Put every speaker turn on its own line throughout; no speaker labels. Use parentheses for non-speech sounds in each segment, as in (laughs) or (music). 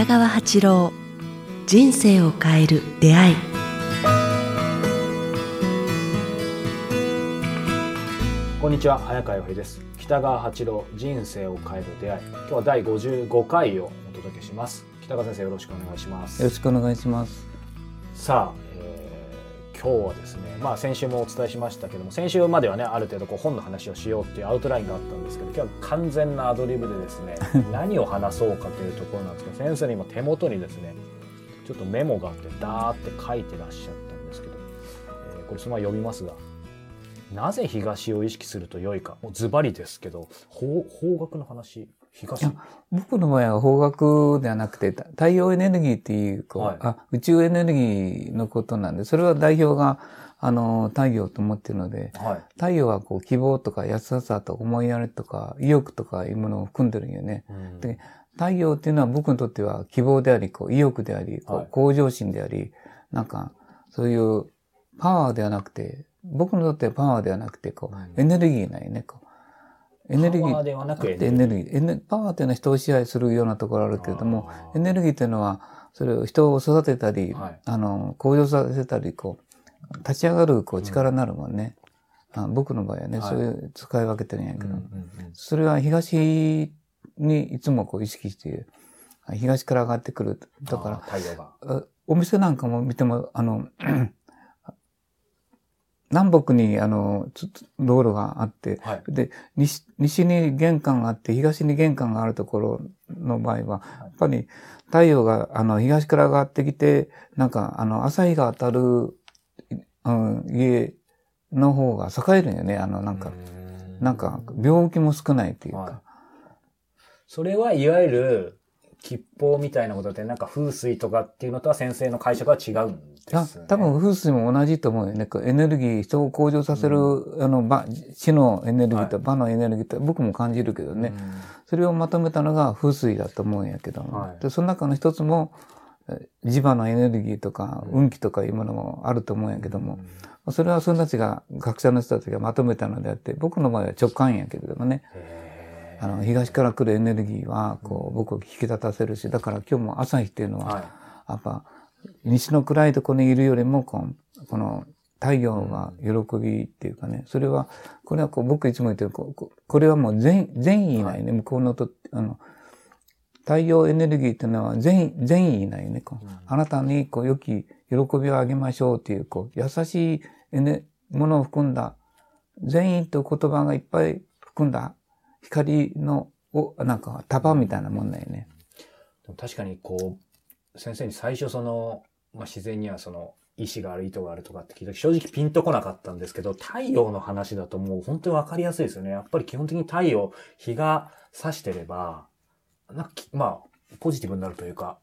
北川八郎人生を変える出会い。
こんにちは早川洋平です。北川八郎人生を変える出会い。今日は第55回をお届けします。北川先生よろしくお願いします。
よろしくお願いします。
さあ、えー今日はですねまあ先週もお伝えしましたけども先週まではねある程度こう本の話をしようっていうアウトラインがあったんですけど今日は完全なアドリブでですね (laughs) 何を話そうかというところなんですけど先生の今手元にですねちょっとメモがあってダーって書いてらっしゃったんですけど、えーこれそのまま読みますがなぜ東を意識すると良いかもうズバリですけど方方角の話東。
僕の場合は方角ではなくて、太陽エネルギーっていう、こう、
はい。
あ、宇宙エネルギーのことなんで、それは代表が、あの、太陽と思ってるので、
はい。
太陽はこう、希望とか安さとか思いやりとか意欲とかいうものを含んでるんよね。
うん。
で太陽っていうのは僕にとっては希望であり、こう、意欲であり、こ
はい。う
向上心であり、なんか、そういうパワーではなくて、僕にとってはパワーではなくて、こ
う
エネルギーなんよね、こう。エネルギー。
パワーではなくエ
エ
ネルギー。
エネパワーっていうのは人を支配するようなところあるけれどもエネルギーっていうのは、それを人を育てたり、
はい
あの、向上させたり、こう、立ち上がるこう力になるもんね。あ僕の場合はね、
はい
そういう使い分けてるんやけど、
うんうんうん
それは東にいつもこう意識している。東から上がってくる。だから、お店なんかも見ても、あの、南北にあの、つ道路があって、
はい
で、西、西に玄関があって、東に玄関があるところの場合は、やっぱり太陽があの、東から上がってきて、なんかあの、朝日が当たる、うん、家の方が栄えるんよね。あの、なんか、
うん
なんか、病気も少ないっていうか。
はいそれはいわゆる吉報みたいなことでなんか風水とかっていうのとは先生の解釈は違うんで
あ
す、ね。
多分風水も同じと思うよね。エネルギー、人を向上させる、あの、場、地のエネルギーと場のエネルギーと僕も感じるけどね。それをまとめたのが風水だと思うんやけど、
はい。
でその中の一つも、え磁場のエネルギーとか、運気とかいうものもあると思うんやけども、それはその人たちが、学者の人たちがまとめたのであって、僕の場合は直感やけれどもね、
へ
あの、東から来るエネルギーは、こう、僕を引き立たせるし、だから今日も朝日っていうのは。やっぱ、西の暗いところにいるよりも、この太陽が喜びっていうかね、それは、これはこう僕いつも言ってる、これはもう善善意ないね、向こうのと、あの、太陽エネルギーっていうのは善意善意ないね、こうあなたにこう良き喜びをあげましょうっていう、こう優しいエネものを含んだ、善意という言葉がいっぱい含んだ光の、おなんか束みたいなもんだよね。
確かにこう、先生に最初その、まあ、自然にはその、意志がある、意図があるとかって聞いた時正直ピンとこなかったんですけど、太陽の話だともう本当にわかりやすいですよね。やっぱり基本的に太陽、日が差してれば、なんかきまあ、ポジティブになるというか、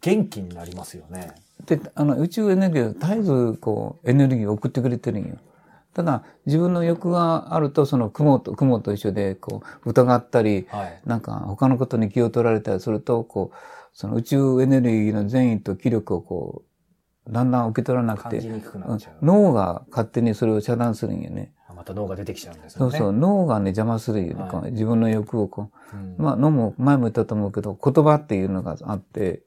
元気になりますよね。
で、あの、宇宙エネルギーを絶えず、こう、エネルギーを送ってくれてるんよ。ただ、自分の欲があると、その雲と、雲と一緒で、こう、疑ったり、
はい。
なんか、他のことに気を取られたりすると、こう、その宇宙エネルギーの善意と気力をこう、だんだん受け取らなくて。脳が勝手にそれを遮断するんよね。
また脳が出てきちゃうんですよね。
そうそう、脳がね、邪魔する。
はい
自分の欲をこう、
うん
まあ、脳も前も言ったと思うけど、言葉っていうのがあって、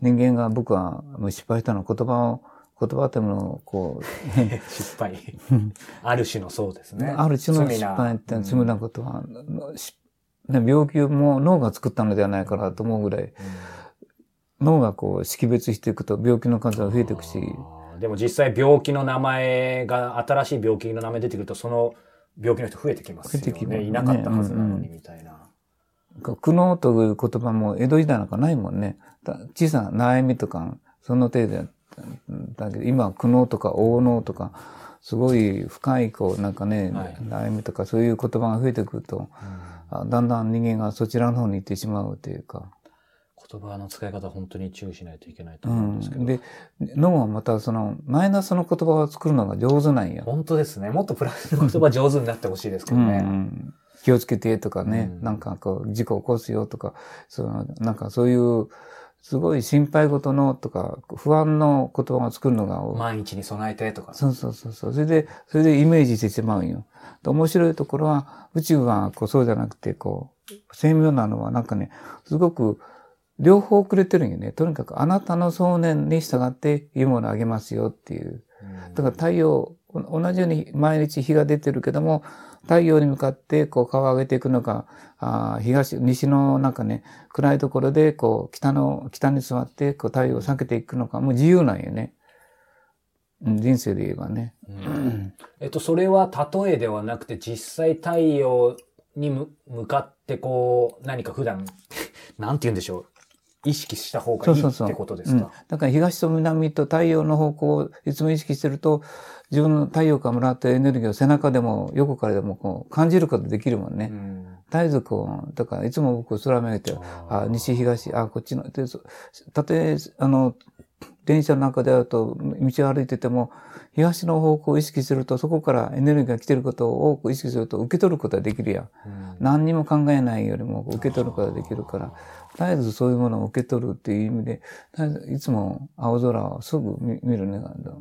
人間が僕は失敗したのは言葉を、言葉ってものをこう、(laughs)
失敗。(laughs) ある種のそうですね。
ある種の失敗って
うん
罪なことは、しね病気も脳が作ったのではないかなと思うぐらい、脳がこう識別していくと病気の数が増えていくし、
でも実際病気の名前が、新しい病気の名前出てくると、その病気の人増えてきますよね。
増えてきね
いなかったはずなのに、
うん
みたいな。
苦悩という言葉も江戸時代なんかないもんね。だ小さな悩みとか、その程度やだけど、今は苦悩とか大悩とか、すごい深い、こう、なんかね、
はい
悩みとかそういう言葉が増えてくると、あだんだん人間がそちらの方に行ってしまうというか。
言葉の使い方本当に注意しないといけないと
うん
思うんですけど。
で、脳はまたその、マイナスの言葉を作るのが上手なんよ。
本当ですね。もっとプラスの言葉上手になってほしいですけど
うんう
ね。
ん気をつけてとかね、
うん
なんかこう、事故起こすよとか、その、なんかそういう、すごい心配事のとか、不安の言葉を作るのが、
万一に備えてとか。
そうそうそうそう。それで、それでイメージしてしまうんよ。で面白いところは、宇宙はこうそうじゃなくて、こう、精妙なのはなんかね、すごく両方くれてるんよね。とにかくあなたの想念に従っていいものをあげますよっていう。だから太陽、お同じように毎日日が出てるけども、太陽に向かってこう顔を上げていくのか、あ東、西のなんかね、暗いところでこう北の、北に座ってこう太陽を避けていくのか、もう自由なんよね。うん人生で言えばね。
うんえっと、それは例えではなくて、実際太陽に向かってこう、何か普段、(laughs) なんて言うんでしょう。意識した方がいいってことです
うん
か。
だから東と南と太陽の方向をいつも意識してると、自分の太陽からもらったエネルギーを背中でも横からでもこう感じることできるもんね。
うん
絶えずこう、だからいつも僕空を見上げて、あ、西東、あ、こっちの、たとえ、あの、電車の中であると、道を歩いてても、東の方向を意識すると、そこからエネルギーが来てることを多く意識すると、受け取ることができるやん。
うん
何にも考えないよりも受け取ることができるから、絶えずそういうものを受け取るっていう意味で、絶えずいつも青空をすぐ見見るね。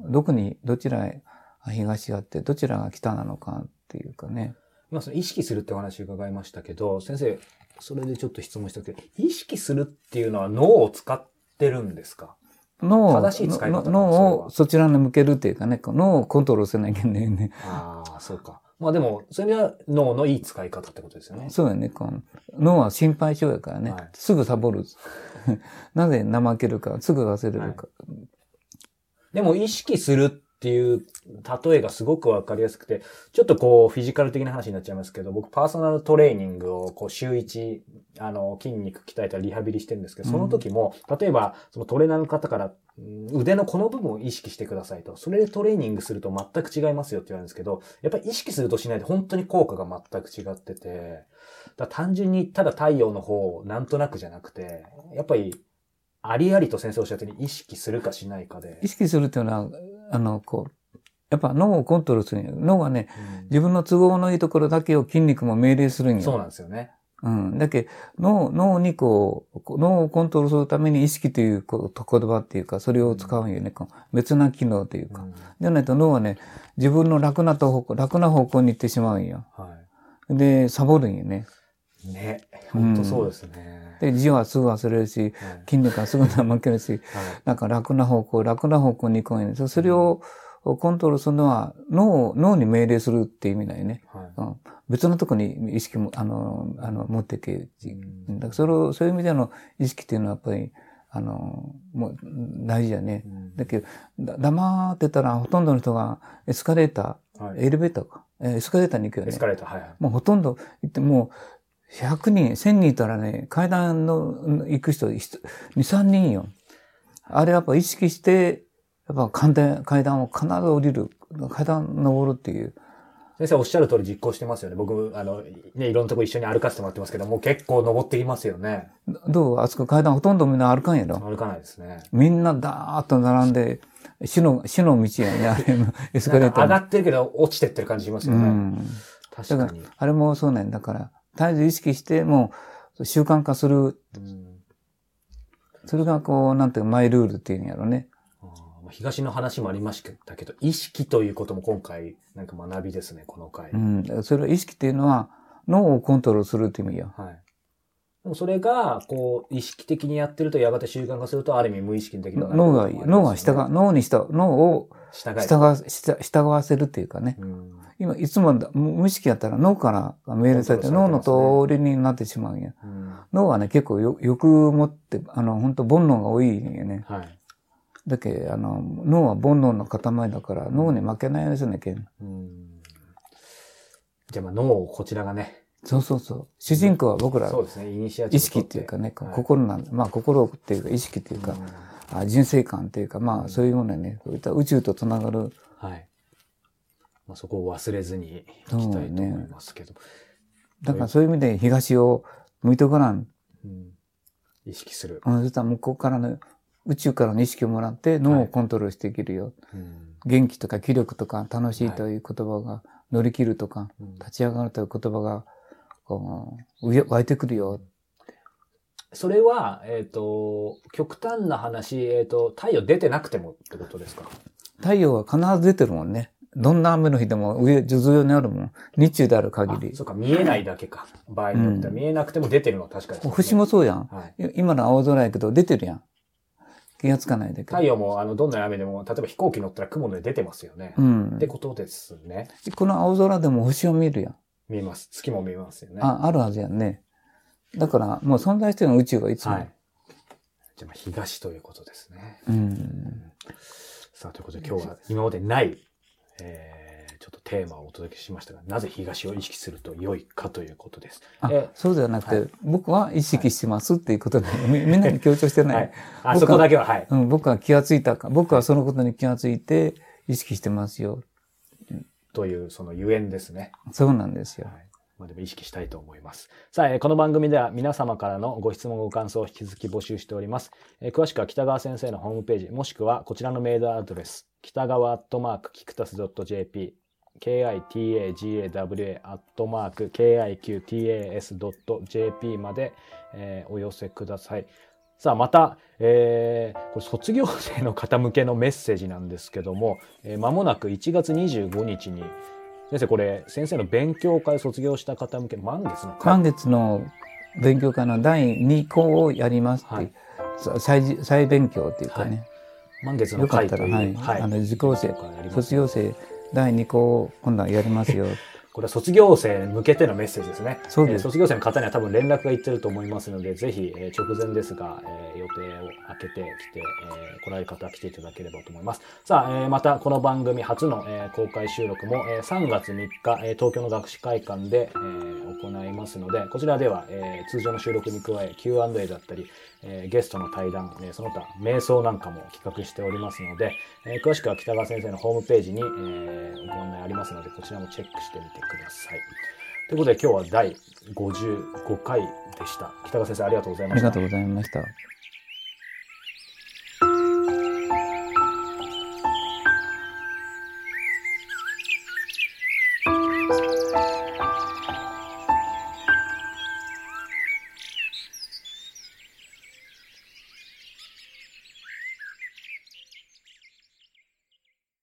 どこに、どちらへ東があって、どちらが北なのかっていうかね。
今その意識するってお話伺いましたけど、先生、それでちょっと質問したくて、意識するっていうのは脳を使ってるんですか？
脳を、脳をそちらに向けるっていうかね、脳をコントロールせなきゃいけないよね。
ああ、そうか。まあでも、それは脳のいい使い方ってことですよね。
そうだよね。この脳は心配性やからね。
はい
すぐサボる。(laughs) なぜ怠けるか、すぐ忘れるか。
でも意識するっていう例えがすごくわかりやすくて、ちょっとこうフィジカル的な話になっちゃいますけど、僕パーソナルトレーニングをこう週1、あの、筋肉鍛えたりリハビリしてるんですけど、その時も、例えばそのトレーナーの方からうん腕のこの部分を意識してくださいと。それでトレーニングすると全く違いますよって言われるんですけど、やっぱり意識するとしないで本当に効果が全く違ってて、だ単純にただ太陽の方をなんとなくじゃなくて、やっぱりありありと先生おっしゃったように意識するかしないかで。
意識するっていうのは、あの、こう、やっぱ脳をコントロールする脳がね、
うん
自分の都合のいいところだけを筋肉も命令するんよ。
そうなんですよね。
うん。だけど脳、脳にこう、脳をコントロールするために意識という言葉っていうか、それを使うんよね。こう別な機能というか。
うん
じゃないと脳はね、自分の楽なと方向、楽な方向に行ってしまうんよ。
は
で、サボるんよね。
い。ね。本当そうですね。
で、字はすぐ忘れるし、
はい
筋肉はすぐ怠けるし、
はい
なんか楽な方向、楽な方向に行くんよね。そそれをコントロールするのは脳を、脳に命令するっていう意味だよね。
はい
うん、別のとこに意識も、あの、あの、持っていけ。
うん
だからそれを、そういう意味での意識っていうのはやっぱり、あの、もう大事だね。
うん
だけど、だ黙ってたらほとんどの人がエスカレーター、
はい
エレベーターか。えエスカレーターに行くよね
エス。カレーター、はいはい。
もうほとんど行って、もう100人、1000人いたらね、階段の行く人2、3人よ。あれやっぱ意識して、やっぱ階段階段を必ず降りる。階段登るっていう。
先生おっしゃる通り実行してますよね。僕、あの、ね、いろんなとこ一緒に歩かせてもらってますけど、もう結構登ってきますよね。
どう？あそこ階段ほとんどみんな歩かんやろ？
歩かないですね。
みんなダーッと並んで、死の、死の道やね、あれの (laughs) エスカレーター
上がってるけど落ちてってる感じしますよね。
うん。
確かに。
だから、あれもそうなんだから、絶えず意識して、もう習慣化する。
うん
それがこう、なんていうか、マイルールっていうんやろね。
東の話もありましたけど、意識ということも今回、なんか学びですね、この回。
うん。それは意識っていうのは、脳をコントロールするって意味よ。
はい。でもそれが、こう、意識的にやってると、やがて習慣化すると、ある意味無意識にできるようになる
脳が、脳が従う、脳に従う、脳を
従え
従わ、従従わせるっていうかね。
うん
今、いつもだ無無意識やったら脳から命令されて、脳の通りになってしまうんや。
うん
脳はね、結構よ欲持って、あの、本当煩悩が多いんやね。
はい。
だけあの、脳は煩悩の塊だから、脳に負けないようにしなき
じゃあ、まあ、脳をこちらがね、
そうそうそう。主人公は僕ら、
そうですね、イニシアチブ
意識っていうかね、
はい。
心なんだ。まあ、心っていうか、意識っていうか、あ人生観っていうか、まあ、そういうものやね、そういった宇宙とつながる、
はい。まあ、そこを忘れずにいきたいと思いますけど、
だからそういう意味で東を向いてごらん。
うん。意識する。
うん、そしたら向こうからの、宇宙からの意識をもらって脳をコントロールしていけるよ。
うん
元気とか気力とか楽しいという言葉が乗り切るとか、
うん
立ち上がるという言葉が、こう、湧いてくるよ。
それは、えっ、と、極端な話、えっ、と、太陽出てなくてもってことですか？
太陽は必ず出てるもんね。どんな雨の日でも上、頭上にあるもん。日中である限り。
そうか、見えないだけか。場合によっては、見えなくても出てるのは確かに、
星もそうやん。
はい、
今の青空やけど出てるやん。気がつかないだけど。
太陽も、あの、どんな雨でも、例えば飛行機乗ったら雲の上出てますよね。
うん
って。ことですね。
この青空でも星を見るやん。
見えます。月も見えますよね。
あ、あるはずやんね。だから、もう存在してるの宇宙がいつも。
はい。じゃあ、まあ東ということですね。
うん。
さあ、ということで今日は今までない、えー、テーマをお届けしましたが、なぜ東を意識すると良いかということです。
あ
え、
そうではなくて、
は
僕は意識してますっていうことで、み (laughs) みんなに強調してない。
はい。あ、そこだけは、はい。
うん、僕は気がついたか。僕はそのことに気がついて意識してますよ。
という、そのゆえんですね。
そうなんですよ
は。い。まあ、でも意識したいと思います。さあ、えーこの番組では皆様からのご質問ご感想を引き続き募集しております。えー詳しくは北川先生のホームページ、もしくはこちらのメールアドレス、北川アットマークキクタス .jp、kitagawa アットマーク kiqtas.jp まで、えーお寄せください。さあ、また、えーこれ卒業生の方向けのメッセージなんですけども、えー間もなく1月25日に、先生、これ、先生の勉強会卒業した方向け、満月の会？
満月の勉強会の第2項をやりますっていう、
はい
さ再再勉強っていうかね。
満月の
よかったら、
会という、
はい。あの、受講生卒業生第2項を今度はやりますよ。
これは卒業生に向けてのメッセージですね。
そうです
えー卒業生の方には多分連絡がいってると思いますので、ぜひ、えー直前ですが、えー予定を空けてきて、えー来られる方は来ていただければと思います。さあ、えーまたこの番組初の、えー公開収録も、えー3月3日、えー東京の学士会館で、えー行いますので、こちらでは、えー通常の収録に加え Q&A だったり、えーゲストの対談、えーその他瞑想なんかも企画しておりますので、えー詳しくは北川先生のホームページに、えーご案内ありますので、こちらもチェックしてみてください。ということで今日は第55回でした。北川先生ありがとうございました
ありがと。うございました。